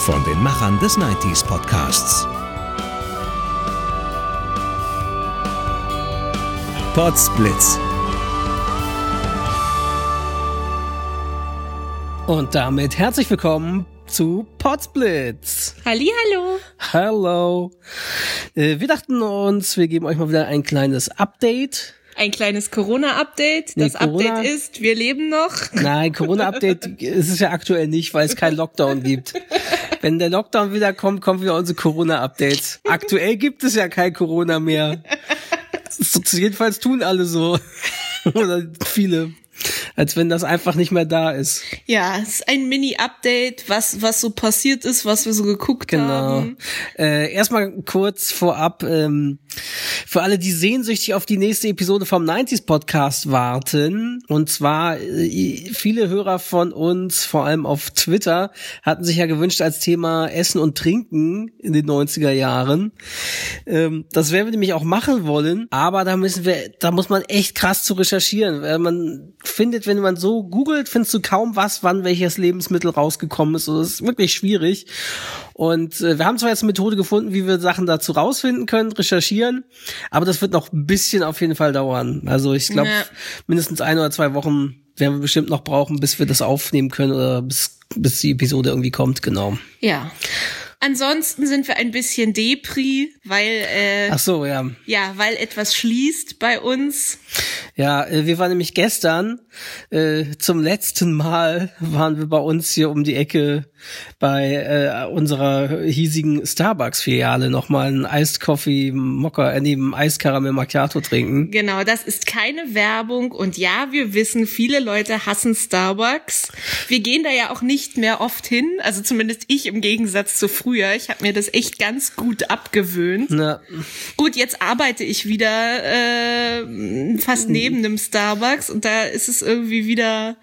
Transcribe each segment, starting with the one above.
Von den Machern des 90s Podcasts. Podsblitz. Und damit herzlich willkommen zu Potsblitz. Hallihallo. Hallo. Äh, wir dachten uns, wir geben euch mal wieder ein kleines Update. Ein kleines Corona-Update. Nee, Das Corona- Update ist, wir leben noch. Nein, Corona-Update ist es ja aktuell nicht, weil es keinen Lockdown gibt. Wenn der Lockdown wieder kommt, kommen wieder unsere Corona-Updates. Aktuell gibt es ja kein Corona mehr. So- Jedenfalls tun alle so. Oder viele. Als wenn das einfach nicht mehr da ist. Ja, es ist ein Mini-Update, was, was so passiert ist, was wir so geguckt Genau. haben. Äh, erstmal kurz vorab, ähm, für alle, die sehnsüchtig auf die nächste Episode vom 90s Podcast warten, und zwar äh, viele Hörer von uns, vor allem auf Twitter, hatten sich ja gewünscht als Thema Essen und Trinken in den 90er Jahren. Ähm, das werden wir nämlich auch machen wollen, aber da müssen wir, da muss man echt krass zu recherchieren, weil man findet, wenn man so googelt, findest du kaum was, wann welches Lebensmittel rausgekommen ist. Also das ist wirklich schwierig. Und äh, wir haben zwar jetzt eine Methode gefunden, wie wir Sachen dazu rausfinden können, recherchieren, aber das wird noch ein bisschen auf jeden Fall dauern. Also ich glaube, Ja. mindestens ein oder zwei Wochen werden wir bestimmt noch brauchen, bis wir das aufnehmen können oder bis, bis die Episode irgendwie kommt, genau. Ja. Ansonsten sind wir ein bisschen Depri, weil, äh, Ach so, ja. ja, weil etwas schließt bei uns. Ja, äh, wir waren nämlich gestern äh, zum letzten Mal waren wir bei uns hier um die Ecke bei äh, unserer hiesigen Starbucks-Filiale nochmal einen Iced Coffee Mocker, äh, neben Eiskaramell Macchiato trinken. Genau, das ist keine Werbung und ja, wir wissen, viele Leute hassen Starbucks. Wir gehen da ja auch nicht mehr oft hin, also zumindest ich im Gegensatz zu früher. Ich habe mir das echt ganz gut abgewöhnt. Na, Gut, jetzt arbeite ich wieder äh, fast neben einem Starbucks und da ist es irgendwie wieder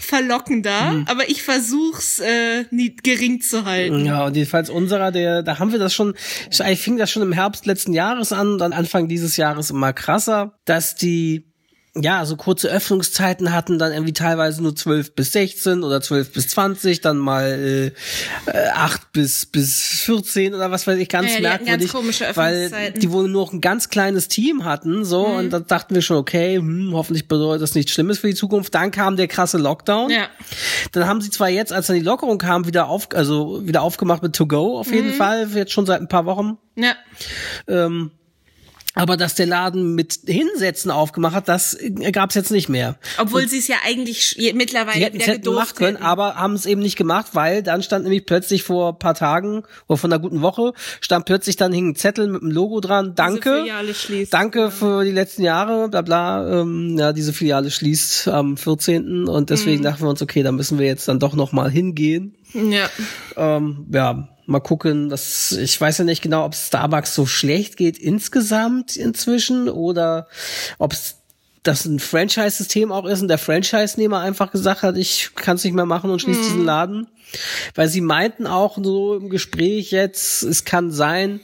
verlockender, aber ich versuch's äh, nie gering zu halten. ja, und jedenfalls unserer, der, da haben wir das schon, eigentlich fing das schon im Herbst letzten Jahres an, dann Anfang dieses Jahres immer krasser, dass die ja, so kurze Öffnungszeiten hatten, dann irgendwie teilweise nur 12 bis 16 oder 12 bis 20, dann mal äh, äh, 8 bis bis 14 oder was weiß ich, ganz Ja, merkwürdig, ganz komische weil Öffnungszeiten. Mhm. die wohl nur noch ein ganz kleines Team hatten, so und da dachten wir schon, okay, hm, hoffentlich bedeutet das nichts Schlimmes für die Zukunft. Dann kam der krasse Lockdown. Ja. Dann haben sie zwar jetzt, als dann die Lockerung kam, wieder auf, also wieder aufgemacht mit To Go auf Mhm. jeden Fall, jetzt schon seit ein paar Wochen. Ja. Ähm, aber dass der Laden mit Hinsetzen aufgemacht hat, das gab es jetzt nicht mehr. Obwohl sie es ja eigentlich mittlerweile hätten wieder machen können, hätten. aber haben es eben nicht gemacht, weil dann stand nämlich plötzlich vor ein paar Tagen oder von einer guten Woche stand plötzlich dann hing ein Zettel mit einem Logo dran. Danke, danke für die letzten Jahre, bla bla. Ähm, ja, diese Filiale schließt am 14. und Mhm. deswegen dachten wir uns, okay, da müssen wir jetzt dann doch noch mal hingehen. Ja. Ähm, ja, mal gucken. Das, ich weiß ja nicht genau, ob Starbucks so schlecht geht insgesamt inzwischen oder ob es das ein Franchise-System auch ist und der Franchise-Nehmer einfach gesagt hat, ich kann es nicht mehr machen und schließt diesen Laden. Weil sie meinten auch so im Gespräch jetzt, es kann sein,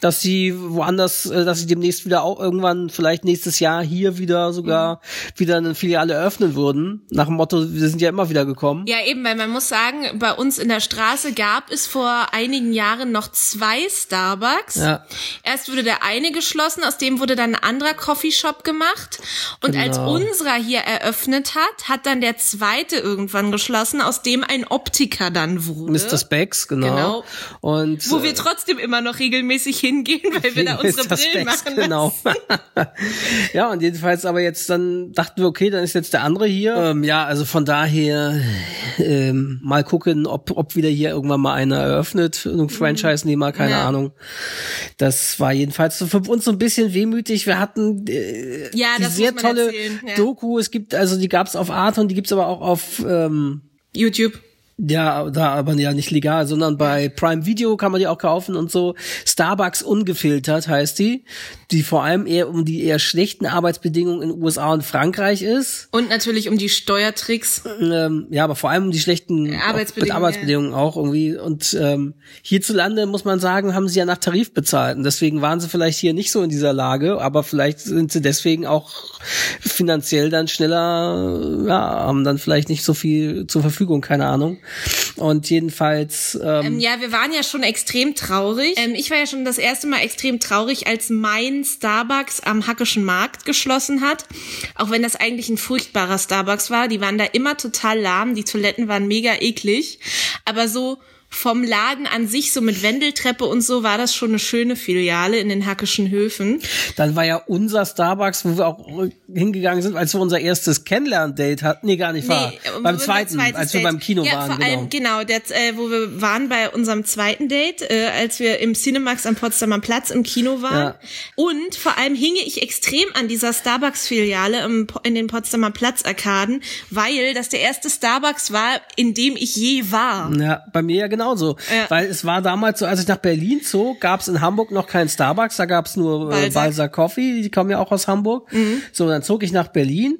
dass sie woanders, äh, dass sie demnächst wieder auch irgendwann, vielleicht nächstes Jahr hier wieder sogar wieder eine Filiale eröffnen würden. Nach dem Motto, wir sind ja immer wieder gekommen. Ja, eben, weil man muss sagen, bei uns in der Straße gab es vor einigen Jahren noch zwei Starbucks. Ja. Erst wurde der eine geschlossen, aus dem wurde dann ein anderer Coffeeshop gemacht. Und als Genau. unserer hier eröffnet hat, hat dann der zweite irgendwann geschlossen, aus dem ein Optiker dann wurde. Mr. Specs, genau. Genau. Und Wo äh, wir trotzdem immer noch regelmäßig hingehen, weil wir da unsere. Brillen Specs, machen Genau. ja, und jedenfalls aber jetzt dann dachten wir, okay, dann ist jetzt der andere hier. Ähm, ja, also von daher ähm, mal gucken, ob, ob wieder hier irgendwann mal einer eröffnet, ein Franchise-Nehmer, keine Ja. Ahnung. Das war jedenfalls so für uns so ein bisschen wehmütig. Wir hatten äh, Ja, die das sehr tolle ja. Doku. Es gibt, also die gab's auf Art und die gibt's aber auch auf ähm, YouTube. Ja, da aber ja nicht legal, sondern bei Prime Video kann man die auch kaufen und so. Starbucks ungefiltert heißt die, die vor allem eher um die eher schlechten Arbeitsbedingungen in USA und Frankreich ist. Und natürlich um die Steuertricks. Ähm, ja, aber vor allem um die schlechten Arbeitsbedingungen, auch, Arbeitsbedingungen auch irgendwie. Und ähm, hierzulande muss man sagen, haben sie ja nach Tarif bezahlt. Und deswegen waren sie vielleicht hier nicht so in dieser Lage, aber vielleicht sind sie deswegen auch finanziell dann schneller, ja, haben dann vielleicht nicht so viel zur Verfügung, keine Ahnung. Und jedenfalls. Ähm, ähm, ja, wir waren ja schon extrem traurig. Ähm, ich war ja schon das erste Mal extrem traurig, als mein Starbucks am Hackischen Markt geschlossen hat. Auch wenn das eigentlich ein furchtbarer Starbucks war. Die waren da immer total lahm. Die Toiletten waren mega eklig. Aber so vom Laden an sich, so mit Wendeltreppe und so, war das schon eine schöne Filiale in den Hackischen Höfen. Dann war ja unser Starbucks, wo wir auch hingegangen sind, als wir unser erstes Kennenlern-Date hatten. Nee, gar nicht wahr. Nee, beim zweiten, als wir beim Kino ja, waren. Vor allem, genau, der, äh, wo wir waren bei unserem zweiten Date, äh, als wir im Cinemax am Potsdamer Platz im Kino waren. Ja. Und vor allem hinge ich extrem an dieser Starbucks-Filiale in den Potsdamer Platz-Arkaden, weil das der erste Starbucks war, in dem ich je war. Ja, bei mir ja genau genauso. Ja. Weil es war damals so, als ich nach Berlin zog, gab es in Hamburg noch keinen Starbucks, da gab es nur äh, Balsa Coffee, die kommen ja auch aus Hamburg. Mhm. So, dann zog ich nach Berlin.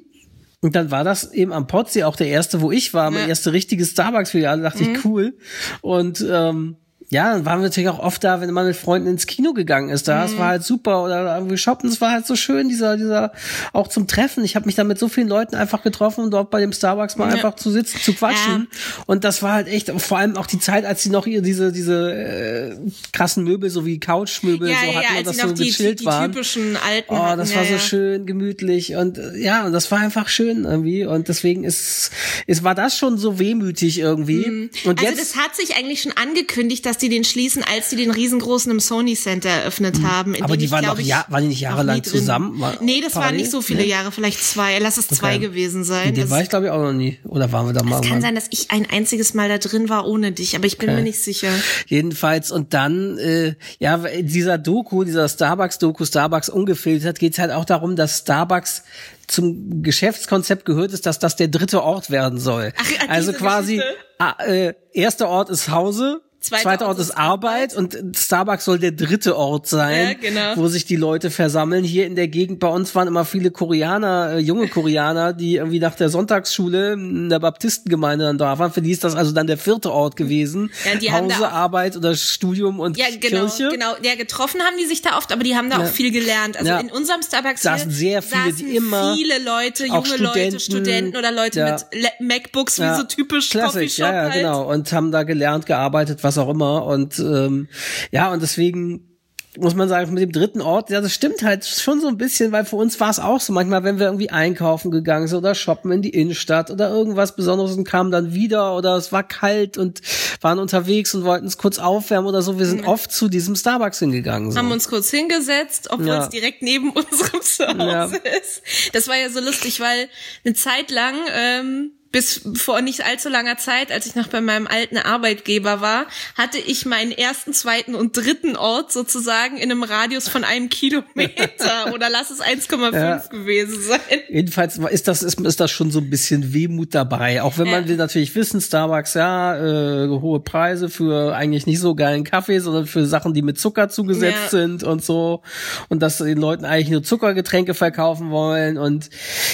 Und dann war das eben am Potsy auch der erste, wo ich war, ja. mein erste richtige Starbucks-Filiale, dachte mhm. ich, cool. Und ähm, ja, dann waren wir natürlich auch oft da, wenn man mit Freunden ins Kino gegangen ist. Da, mhm. das war halt super. Oder irgendwie shoppen, es war halt so schön, dieser, dieser, auch zum Treffen. Ich habe mich da mit so vielen Leuten einfach getroffen, um dort bei dem Starbucks mal ja. einfach zu sitzen, zu quatschen. Ja. Und das war halt echt, vor allem auch die Zeit, als sie noch ihr diese, diese äh, krassen Möbel, so wie Couchmöbel, ja, so hatten, ja, das so die, gechillt die, die waren. typischen alten. Oh, das war so schön, gemütlich. Und äh, ja, und das war einfach schön irgendwie. Und deswegen ist, ist war das schon so wehmütig irgendwie. Mhm. Und also jetzt, das hat sich eigentlich schon angekündigt, dass die den schließen, als sie den riesengroßen im Sony Center eröffnet mhm. haben. Aber die ich, waren doch ja, waren die nicht jahrelang zusammen? War nee, das parallel? waren nicht so viele nee? Jahre, vielleicht zwei. Lass es zwei okay. gewesen sein. Den war ich glaube ich auch noch nie. Oder waren wir da mal? Es kann sein, dass ich ein einziges Mal da drin war ohne dich, aber ich bin okay. mir nicht sicher. Jedenfalls und dann äh, ja dieser Doku, dieser Starbucks-Doku, Starbucks ungefiltert, geht es halt auch darum, dass Starbucks zum Geschäftskonzept gehört ist, dass das der dritte Ort werden soll. Ach, also quasi ah, äh, erster Ort ist Hause, Zweiter, Zweiter Ort, Ort ist Arbeit, Arbeit und Starbucks soll der dritte Ort sein, ja, genau. wo sich die Leute versammeln. Hier in der Gegend bei uns waren immer viele Koreaner, äh, junge Koreaner, die irgendwie nach der Sonntagsschule in der Baptistengemeinde dann da waren. Für die ist das also dann der vierte Ort gewesen. Ja, die Hause, Arbeit oder Studium und ja, genau, Kirche. Genau, ja, getroffen haben die sich da oft, aber die haben da ja. auch viel gelernt. Also in unserem Starbucks saßen sehr viele, die immer viele Leute, junge Studenten, Leute, Studenten oder Leute mit MacBooks, wie so typisch Classic, Coffeeshop ja, ja, halt. genau und haben da gelernt, gearbeitet, was auch immer. Und ähm, ja, und deswegen muss man sagen, mit dem dritten Ort, ja, das stimmt halt schon so ein bisschen, weil für uns war es auch so. Manchmal, wenn wir irgendwie einkaufen gegangen sind oder shoppen in die Innenstadt oder irgendwas Besonderes und kamen dann wieder oder es war kalt und waren unterwegs und wollten es kurz aufwärmen oder so. Wir sind oft zu diesem Starbucks hingegangen. So. Haben uns kurz hingesetzt, obwohl ja. es direkt neben unserem Zuhause ja. ist. Das war ja so lustig, weil eine Zeit lang ähm, bis vor nicht allzu langer Zeit, als ich noch bei meinem alten Arbeitgeber war, hatte ich meinen ersten, zweiten und dritten Ort sozusagen in einem Radius von einem Kilometer oder lass es 1,5 ja. gewesen sein. Jedenfalls ist das, ist, ist das schon so ein bisschen Wehmut dabei. Auch wenn ja. man will natürlich wissen, Starbucks, ja, äh, hohe Preise für eigentlich nicht so geilen Kaffee, sondern für Sachen, die mit Zucker zugesetzt ja. sind und so. Und dass den Leuten eigentlich nur Zuckergetränke verkaufen wollen. Und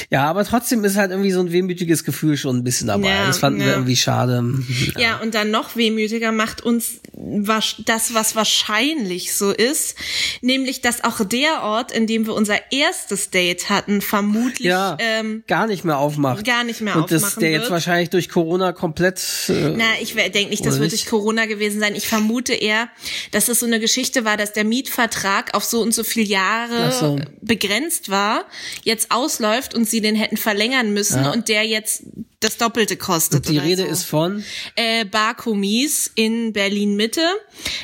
ja, aber trotzdem ist halt irgendwie so ein wehmütiges Gefühl schon ein bisschen dabei. Ja, das fanden ja. wir irgendwie schade. Ja. ja, und dann noch wehmütiger macht uns das, was wahrscheinlich so ist, nämlich, dass auch der Ort, in dem wir unser erstes Date hatten, vermutlich ähm, gar nicht mehr aufmacht. Gar nicht mehr und aufmachen Und das der wird. jetzt wahrscheinlich durch Corona komplett. Äh, Na, ich denke nicht, das wird durch Corona gewesen sein. Ich vermute eher, dass es so eine Geschichte war, dass der Mietvertrag auf so und so viele Jahre so. begrenzt war, jetzt ausläuft und sie den hätten verlängern müssen und der jetzt das Doppelte kostet. Und die Rede so. ist von? Äh, Barkomis in Berlin-Mitte.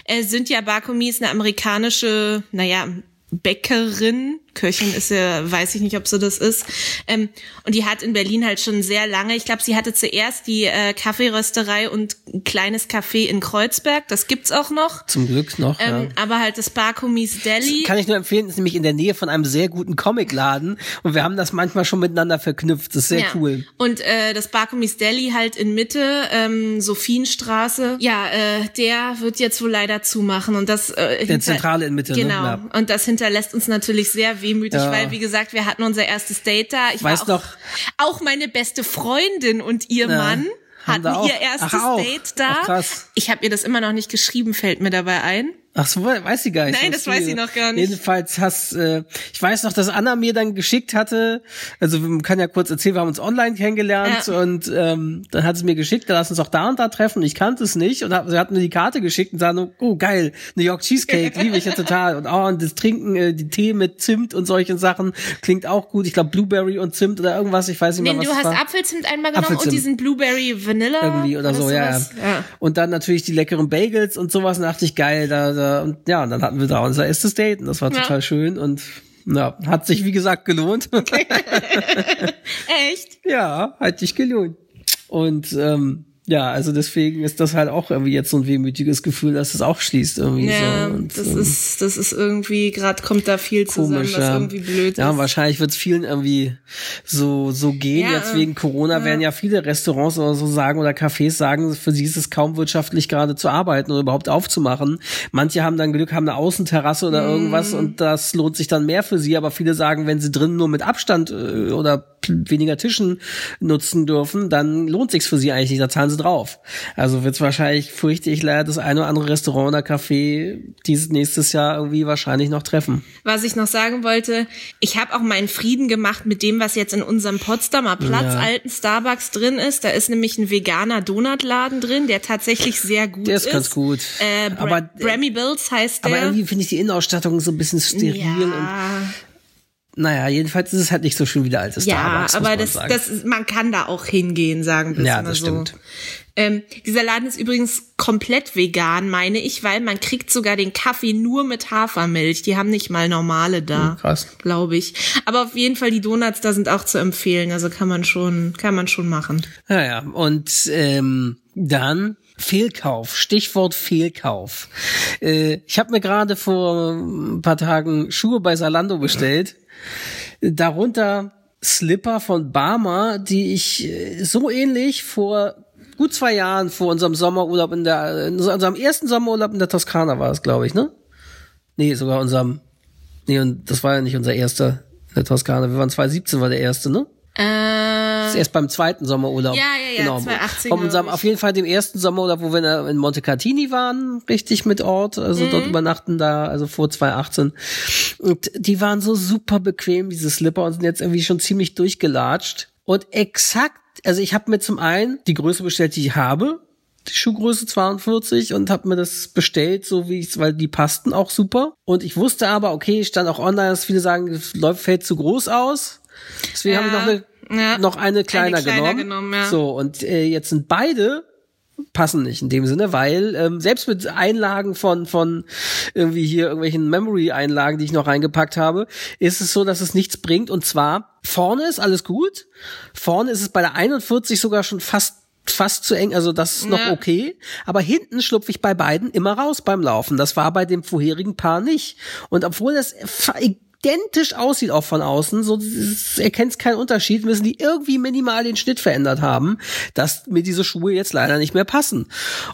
Äh, sind ja Barkomis eine amerikanische, naja, Bäckerin, Köchin ist ja, weiß ich nicht, ob sie das ist. Ähm, und die hat in Berlin halt schon sehr lange, ich glaube, sie hatte zuerst die äh, Kaffeerösterei und ein kleines Café in Kreuzberg, das gibt's auch noch. Zum Glück noch. Ähm, ja. Aber halt das Barkumis Deli. Kann ich nur empfehlen, ist nämlich in der Nähe von einem sehr guten Comicladen und wir haben das manchmal schon miteinander verknüpft. Das ist sehr ja. cool. Und äh, das Barkumis Deli halt in Mitte, ähm, Sophienstraße. Ja, äh, der wird jetzt wohl leider zumachen und das äh, Der Zentrale in Mitte. Genau. Ne? Ja. Und das hinterlässt uns natürlich sehr wehmütig, Ja. weil wie gesagt, wir hatten unser erstes Date da. Ich Weißt war auch, noch- auch meine beste Freundin und ihr Ja. Mann hatten ihr erstes Ach. Date da. Ach. Ich habe ihr das immer noch nicht geschrieben, fällt mir dabei ein. Ach so, weiß sie gar nicht. Nein, das weiß sie noch gar nicht. Jedenfalls hast, äh, ich weiß noch, dass Anna mir dann geschickt hatte, also man kann ja kurz erzählen, wir haben uns online kennengelernt Ja. und ähm, dann hat sie mir geschickt, da lass uns auch da und da treffen. Ich kannte es nicht und hat, sie hat mir die Karte geschickt und sagte, oh geil, New York Cheesecake, liebe ich ja total. Und oh, und das Trinken, äh, die Tee mit Zimt und solchen Sachen klingt auch gut. Ich glaube Blueberry und Zimt oder irgendwas, ich weiß nicht Nee, mehr, was du hast war. Apfelzimt einmal genommen Apfelzimt. und diesen Blueberry Vanilla. irgendwie oder War so, ja, ja. Und dann natürlich die leckeren Bagels und sowas, und dachte ich, geil, da, da, und ja, und dann hatten wir da unser erstes Date und das war Ja. total schön und ja, hat sich wie gesagt gelohnt. Echt? ja, hat sich gelohnt. Und ähm, ja, also deswegen ist das halt auch irgendwie jetzt so ein wehmütiges Gefühl, dass es auch schließt irgendwie Ja, so. Und, das ähm, ist, das ist irgendwie, gerade kommt da viel zusammen, komisch, was ja. irgendwie blöd ja, ist. wahrscheinlich wird es vielen irgendwie so so gehen. Ja, Jetzt wegen Corona werden ja viele Restaurants oder so sagen oder Cafés sagen, für sie ist es kaum wirtschaftlich gerade zu arbeiten oder überhaupt aufzumachen. Manche haben dann Glück, haben eine Außenterrasse oder Mhm. irgendwas und das lohnt sich dann mehr für sie. Aber viele sagen, wenn sie drinnen nur mit Abstand äh, oder weniger Tischen nutzen dürfen, dann lohnt sich's für sie eigentlich nicht. Da zahlen sie drauf. Also wird's wahrscheinlich, fürchte ich leider, das eine oder andere Restaurant oder Café dieses nächstes Jahr irgendwie wahrscheinlich noch treffen. Was ich noch sagen wollte, ich habe auch meinen Frieden gemacht mit dem, was jetzt in unserem Potsdamer Platz Ja. alten Starbucks drin ist. Da ist nämlich ein veganer Donutladen drin, der tatsächlich sehr gut Der ist. ist ganz gut. Äh, Bra Aber- Brammy Bills heißt der. Aber irgendwie finde ich die Innenausstattung so ein bisschen steril und ja, naja, jedenfalls ist es halt nicht so schön wie der alte ja Starbucks. muss aber man das, sagen. das, ist- man kann da auch hingehen, sagen wir Ja, das so. stimmt. Ähm, dieser Laden ist übrigens komplett vegan, meine ich, weil man kriegt sogar den Kaffee nur mit Hafermilch. Die haben nicht mal normale da, Hm, krass. glaube ich. Aber auf jeden Fall die Donuts da sind auch zu empfehlen. Also kann man schon, kann man schon machen. Naja, und ähm, dann Fehlkauf, Stichwort Fehlkauf. Äh, ich habe mir gerade vor ein paar Tagen Schuhe bei Salando bestellt. Darunter Slipper von Barmer, die ich äh, so ähnlich vor gut zwei Jahren vor unserem Sommerurlaub in der, in unserem ersten Sommerurlaub in der Toskana war es, glaube ich, ne? Nee, sogar unserem, nee, und das war ja nicht unser erster in der Toskana. Wir waren 2017 war der erste, ne? Äh, ist erst beim zweiten Sommerurlaub. Ja, ja, ja, genau. 2018, Von unserem, auf jeden Fall dem ersten Sommerurlaub, wo wir in Montecatini waren, richtig mit Ort, also Mhm. dort übernachten da, also vor 2018. Und die waren so super bequem, diese Slipper, und sind jetzt irgendwie schon ziemlich durchgelatscht. Und exakt, also ich habe mir zum einen die Größe bestellt, die ich habe, die Schuhgröße 42 und habe mir das bestellt, so wie ich weil die passten auch super. Und ich wusste aber, okay, stand auch online, dass viele sagen, es läuft fällt zu groß aus. Deswegen habe ich noch eine, ja. noch eine kleiner, Eine kleiner genommen. genommen, ja. So, und äh, jetzt sind beide passen nicht in dem Sinne, weil ähm, selbst mit Einlagen von von irgendwie hier irgendwelchen Memory-Einlagen, die ich noch reingepackt habe, ist es so, dass es nichts bringt. Und zwar vorne ist alles gut, vorne ist es bei der 41 sogar schon fast fast zu eng, also das ist noch Ja. okay. Aber hinten schlupfe ich bei beiden immer raus beim Laufen. Das war bei dem vorherigen Paar nicht. Und obwohl das identisch aussieht auch von außen, so es erkennt keinen Unterschied, müssen die irgendwie minimal den Schnitt verändert haben, dass mir diese Schuhe jetzt leider nicht mehr passen.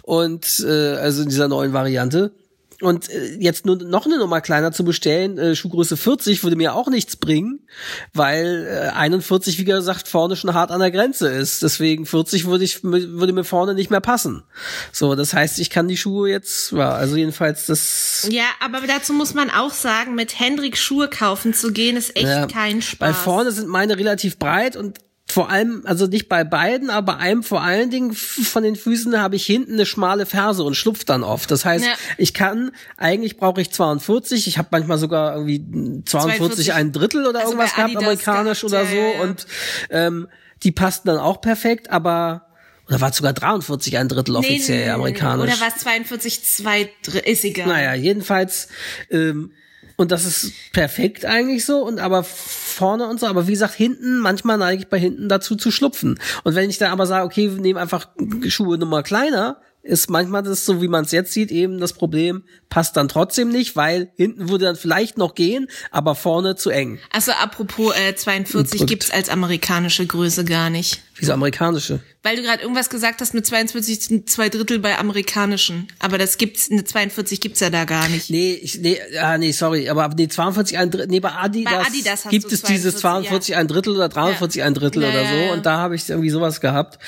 Und äh, also in dieser neuen Variante. Und äh, jetzt nur noch eine Nummer kleiner zu bestellen, äh, Schuhgröße 40 würde mir auch nichts bringen, weil äh, 41, wie gesagt, vorne schon hart an der Grenze ist. Deswegen 40 würde ich würde mir vorne nicht mehr passen. So, das heißt, ich kann die Schuhe jetzt, ja, also jedenfalls das Ja, aber dazu muss man auch sagen, mit Hendrik Schuhe kaufen zu gehen, ist echt Ja, kein Spaß. Weil vorne sind meine relativ breit und vor allem, also nicht bei beiden, aber einem vor allen Dingen von den Füßen habe ich hinten eine schmale Ferse und schlupft dann oft. Das heißt, Ja. ich kann, eigentlich brauche ich 42, ich habe manchmal sogar irgendwie 42, 42, ein Drittel oder also irgendwas gehabt, amerikanisch gehabt, oder so ja, ja. und ähm, die passten dann auch perfekt, aber oder war es sogar 43 ein Drittel offiziell amerikanisch? Oder was 42, zwei, Dr- ist egal. Naja, jedenfalls ähm, Und das ist perfekt eigentlich so und aber vorne und so, aber wie gesagt, hinten, manchmal neige ich bei hinten dazu zu schlupfen. Und wenn ich dann aber sage, okay, wir nehmen einfach Schuhe Nummer kleiner, ist manchmal das so, wie man es jetzt sieht, eben das Problem, passt dann trotzdem nicht, weil hinten würde dann vielleicht noch gehen, aber vorne zu eng. Also apropos äh, 42 Drückt. gibt's als amerikanische Größe gar nicht. Diese amerikanische. Weil du gerade irgendwas gesagt hast mit 42 sind zwei Drittel bei amerikanischen. Aber das gibt's, eine 42 gibt's ja da gar nicht. Nee, ich, nee, ah, nee, sorry, aber nee, 42 ein Drittel, nee, bei Adidas, Bei Adidas gibt es dieses 42, 42 ein Drittel oder 43 ein Drittel Ja, oder ja, so ja. und da habe ich irgendwie sowas gehabt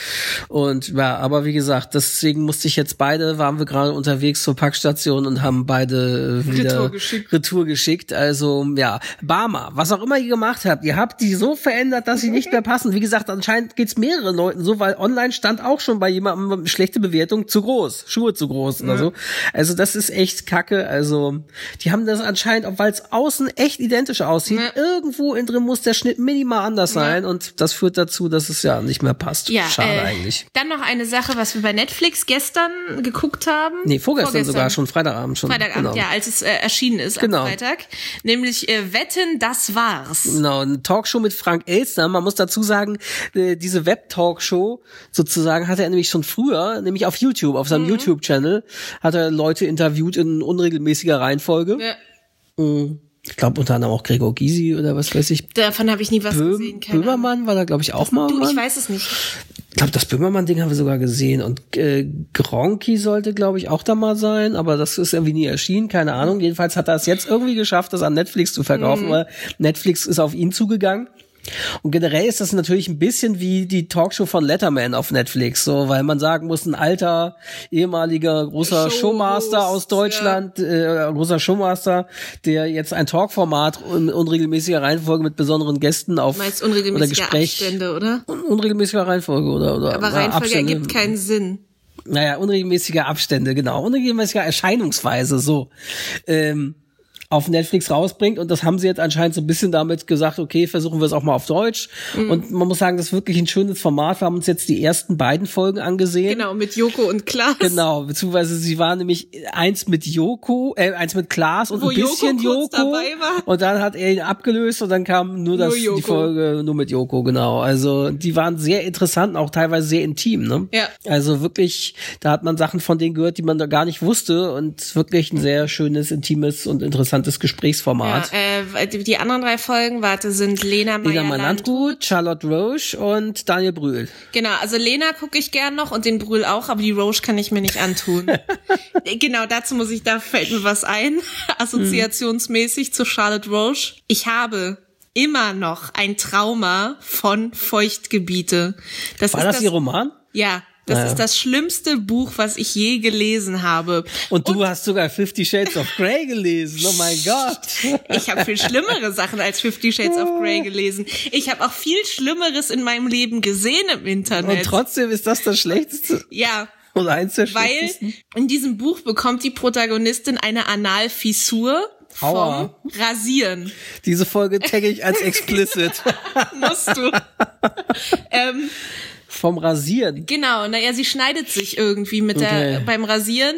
und ja, aber wie gesagt, deswegen musste ich jetzt beide, waren wir gerade unterwegs zur Packstation und haben beide äh, wieder Retour geschickt. Retour geschickt, also ja, Barmer, was auch immer ihr gemacht habt, ihr habt die so verändert, dass sie nicht mehr passen. Wie gesagt, anscheinend geht's mehreren Leuten so, weil online stand auch schon bei jemandem schlechte Bewertung zu groß, Schuhe zu groß oder so. Also das ist echt kacke. Also die haben das anscheinend, weil es außen echt identisch aussieht, Ja. irgendwo in drin muss der Schnitt minimal anders sein und das führt dazu, dass es ja nicht mehr passt. Ja, Schade äh, eigentlich. Dann noch eine Sache, was wir bei Netflix gestern geguckt haben. Nee, vorgestern, sogar schon, Freitagabend schon. Freitagabend, genau. ja, als es äh, erschienen ist Genau. am Freitag. Nämlich äh, Wetten, das war's. Genau, eine Talkshow mit Frank Elstner. Man muss dazu sagen, äh, diese Web-Talkshow sozusagen hatte er nämlich schon früher, nämlich auf YouTube, auf Mhm. seinem YouTube-Channel, hat er Leute interviewt in unregelmäßiger Reihenfolge. Ja, Ich glaube unter anderem auch Gregor Gysi oder was weiß ich. davon habe ich nie was Böhm, gesehen. Keine. Böhmermann war da, glaube ich, auch mal. Du, ich Mann. weiß es nicht. Ich glaube, das Böhmermann-Ding haben wir sogar gesehen. Und äh, Gronki sollte, glaube ich, auch da mal sein, aber das ist irgendwie nie erschienen, keine Ahnung. Jedenfalls hat er es jetzt irgendwie geschafft, das an Netflix zu verkaufen, Mhm. weil Netflix ist auf ihn zugegangen. Und generell ist das natürlich ein bisschen wie die Talkshow von Letterman auf Netflix, so, weil man sagen muss, ein alter, ehemaliger großer Showhost, Showmaster aus Deutschland, äh, großer Showmaster, der jetzt ein Talkformat in unregelmäßiger Reihenfolge mit besonderen Gästen auf meinst oder Gespräch Abstände, oder? Un- unregelmäßiger Reihenfolge oder oder Aber ja, Reihenfolge Abstände. ergibt keinen Sinn. naja unregelmäßige Abstände genau unregelmäßige Erscheinungsweise so ähm, auf Netflix rausbringt und das haben sie jetzt anscheinend so ein bisschen damit gesagt, okay, versuchen wir es auch mal auf Deutsch Mhm. und man muss sagen, das ist wirklich ein schönes Format. Wir haben uns jetzt die ersten beiden Folgen angesehen. Genau, mit Joko und Klaas. Genau, beziehungsweise sie war nämlich eins mit Joko, äh, eins mit Klaas und Wo ein bisschen Joko Joko. Und dann hat er ihn abgelöst und dann kam nur, das, Joko. die Folge nur mit Joko, genau. Also die waren sehr interessant, auch teilweise sehr intim, ne? Ja. Also wirklich, da hat man Sachen von denen gehört, die man da gar nicht wusste und wirklich ein sehr schönes, intimes und interessantes Gesprächsformat. Ja, äh, die- anderen drei Folgen, warte, sind Lena Lena Meyer Meyer-Landrut, Charlotte Roche und Daniel Brühl. Genau, also Lena gucke ich gern noch und den Brühl auch, aber die Roche kann ich mir nicht antun. genau, dazu muss ich, da fällt mir was ein, assoziationsmäßig zu Charlotte Roche. Ich habe immer noch ein Trauma von Feuchtgebiete. Das War ist das, das, ihr Roman? ja, das Ah, ja. ist das schlimmste Buch, was ich je gelesen habe. Und du hast sogar Fifty Shades of Grey gelesen. Oh mein Gott. Ich habe viel schlimmere Sachen als Fifty Shades of Grey gelesen. Ich habe auch viel Schlimmeres in meinem Leben gesehen im Und Internet. trotzdem ist das das Schlechteste. ja, Oder eins der weil in diesem Buch bekommt die Protagonistin eine Analfissur vom Aua. Rasieren. Diese Folge tagge ich als explicit. Musst du. Vom Rasieren. genau, naja, sie schneidet sich irgendwie mit der Okay. beim Rasieren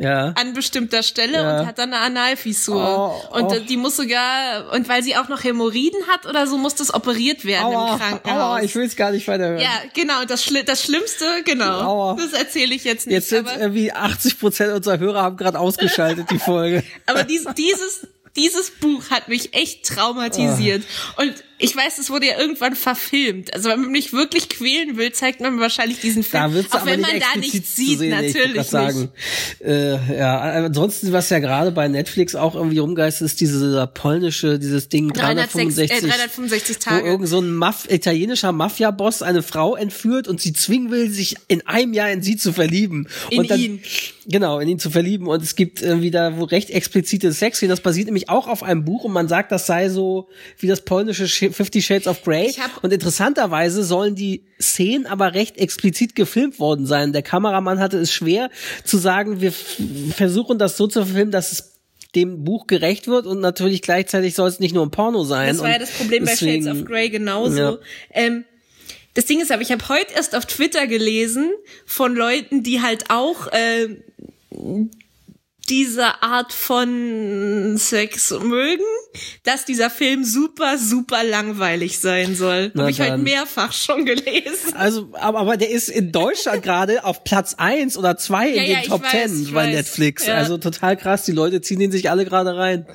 Ja. an bestimmter Stelle Ja. und hat dann eine Analfissur. Oh, und oh. äh, die muss sogar, und weil sie auch noch Hämorrhoiden hat oder so, muss das operiert werden im Aua, Krankenhaus. aua, ich will es gar nicht weiterhören. ja, genau, das, Schli das Schlimmste, genau. Aua. Das erzähle ich jetzt nicht. Jetzt sind irgendwie 80 Prozent unserer Hörer haben gerade ausgeschaltet, die Folge. aber dies, dieses, dieses Buch hat mich echt traumatisiert. Ah. Und ich weiß, es wurde ja irgendwann verfilmt. Also wenn man mich wirklich quälen will, zeigt man mir wahrscheinlich diesen Film. Da wird's auch aber wenn nicht man da nichts sieht, sehen, natürlich sagen. Äh, ja, ansonsten, was ja gerade bei Netflix auch irgendwie rumgeist, ist dieser polnische, dieses Ding 306, 365, äh, 365 wo Tage. irgend so ein Maf italienischer Mafia-Boss eine Frau entführt und sie zwingen will, sich in einem Jahr in sie zu verlieben. In und dann, ihn. Genau, in ihn zu verlieben. Und es gibt irgendwie da wo recht explizite Sex. Das basiert nämlich auch auf einem Buch und man sagt, das sei so wie das polnische Sh- Fifty Shades of Grey. Und interessanterweise sollen die Szenen aber recht explizit gefilmt worden sein. Der Kameramann hatte es schwer zu sagen, wir versuchen das so zu filmen, dass es dem Buch gerecht wird und natürlich gleichzeitig soll es nicht nur ein Porno sein. Das war ja das Problem bei deswegen- Shades of Grey genauso. Ja. Ähm, das Ding ist aber, ich habe heute erst auf Twitter gelesen von Leuten, die halt auch äh, diese Art von Sex mögen, dass dieser Film super, super langweilig sein soll. Habe ich halt mehrfach schon gelesen. Also, aber, aber der ist in Deutschland gerade auf Platz eins oder zwei in Ja, den ja, Top Ten bei weiß. Netflix. Ja. Also total krass. Die Leute ziehen den sich alle gerade rein.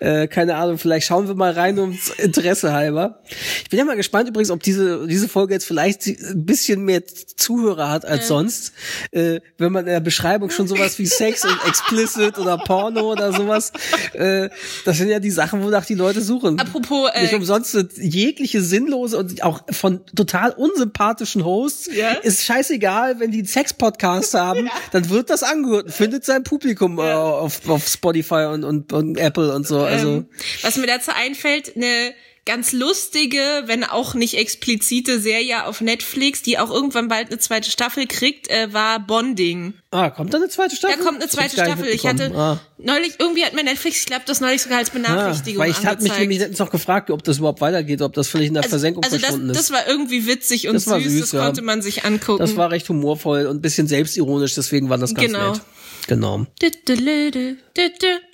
äh, keine Ahnung, vielleicht schauen wir mal rein ums Interesse halber. Ich bin ja mal gespannt übrigens, ob diese, diese Folge jetzt vielleicht ein bisschen mehr Zuhörer hat als sonst. Äh, wenn man in der Beschreibung schon sowas wie Sex und explicit oder Porno oder sowas, äh, das sind ja die Sachen, wonach die Leute suchen. Apropos, äh, Nicht umsonst jegliche sinnlose und auch von total unsympathischen Hosts Ja. ist scheißegal, wenn die einen Sex-Podcast haben, dann wird das angehört findet sein Publikum äh, auf, auf Spotify und, und, und Apple und so. Also ähm, was mir dazu einfällt, eine ganz lustige, wenn auch nicht explizite Serie auf Netflix, die auch irgendwann bald eine zweite Staffel kriegt, äh, war Bonding. ah, kommt da eine zweite Da Staffel? kommt eine Das zweite nicht Staffel. Ich hatte ah. neulich, irgendwie hat mir Netflix, ich glaube, das neulich sogar als Ah, Benachrichtigung weil ich hatte mich nämlich letztens noch gefragt, ob das überhaupt weitergeht, ob das völlig in der Versenkung also das, verschwunden ist. das war irgendwie witzig und Das süß, süß, das ja. konnte man sich angucken. das war recht humorvoll und ein bisschen selbstironisch, deswegen war das ganz Genau. nett. Genau. Dü,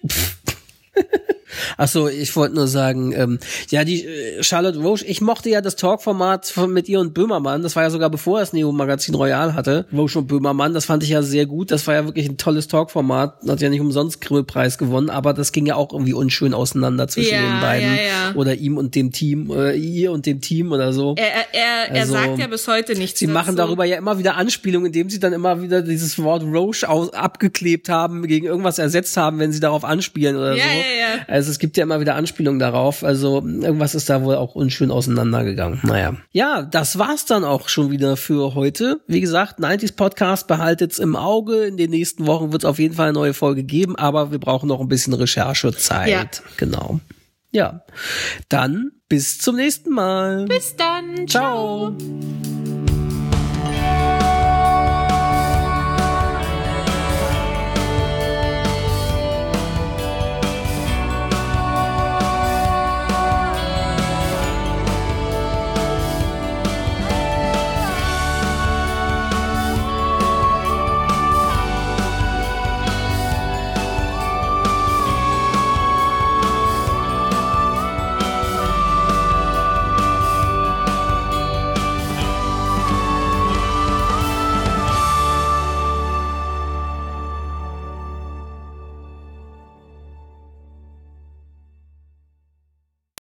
dü, dü, dü, dü, dü. Ach so, ich wollte nur sagen, ähm, ja, die äh, Charlotte Roche, ich mochte ja das Talkformat mit ihr und Böhmermann, das war ja sogar bevor es Neo Magazin Royal hatte, Roche und Böhmermann, das fand ich ja sehr gut, das war ja wirklich ein tolles Talkformat, hat ja nicht umsonst Grimme-Preis gewonnen, aber das ging ja auch irgendwie unschön auseinander zwischen Ja, den beiden ja, ja. oder ihm und dem Team, äh, ihr und dem Team oder so. Er, er, er, Also, sagt ja bis heute nichts Sie dazu. machen darüber ja immer wieder Anspielungen, indem sie dann immer wieder dieses Wort Roche aus, abgeklebt haben, gegen irgendwas ersetzt haben, wenn sie darauf anspielen oder so. ja. Also es gibt ja immer wieder Anspielungen darauf. Also irgendwas ist da wohl auch unschön auseinandergegangen. Naja. Ja, das war's dann auch schon wieder für heute. Wie gesagt, 90s Podcast behaltet's im Auge. In den nächsten Wochen wird's auf jeden Fall eine neue Folge geben, aber wir brauchen noch ein bisschen Recherchezeit. Ja. Genau. Ja. Dann bis zum nächsten Mal. Bis dann. Ciao. Ciao.